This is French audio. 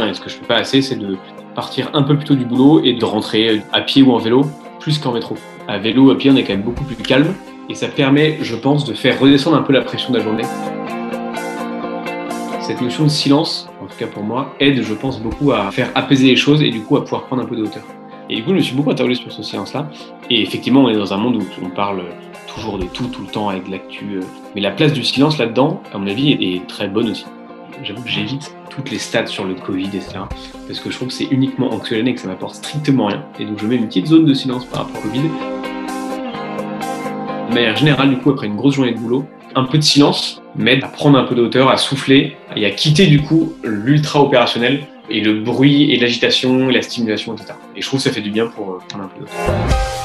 et ce que je fais pas assez, c'est de partir un peu plus tôt du boulot et de rentrer à pied ou en vélo plus qu'en métro. À vélo, à pied, on est quand même beaucoup plus calme et ça permet, je pense, de faire redescendre un peu la pression de la journée. Cette notion de silence, en tout cas pour moi, aide, je pense, beaucoup à faire apaiser les choses et du coup à pouvoir prendre un peu de hauteur. Et du coup, je me suis beaucoup interrogé sur ce silence-là. Et effectivement, on est dans un monde où on parle toujours de tout, tout le temps avec l'actu. Euh, mais la place du silence là-dedans, à mon avis, est très bonne aussi. J'avoue que j'évite toutes les stats sur le Covid, etc. Parce que je trouve que c'est uniquement anxiogène et que ça m'apporte strictement rien. Et donc je mets une petite zone de silence par rapport au Covid. De manière générale, du coup, après une grosse journée de boulot, un peu de silence m'aide à prendre un peu de à souffler et à quitter du coup l'ultra opérationnel et le bruit et l'agitation et la stimulation, etc. Et je trouve que ça fait du bien pour euh, prendre un peu de.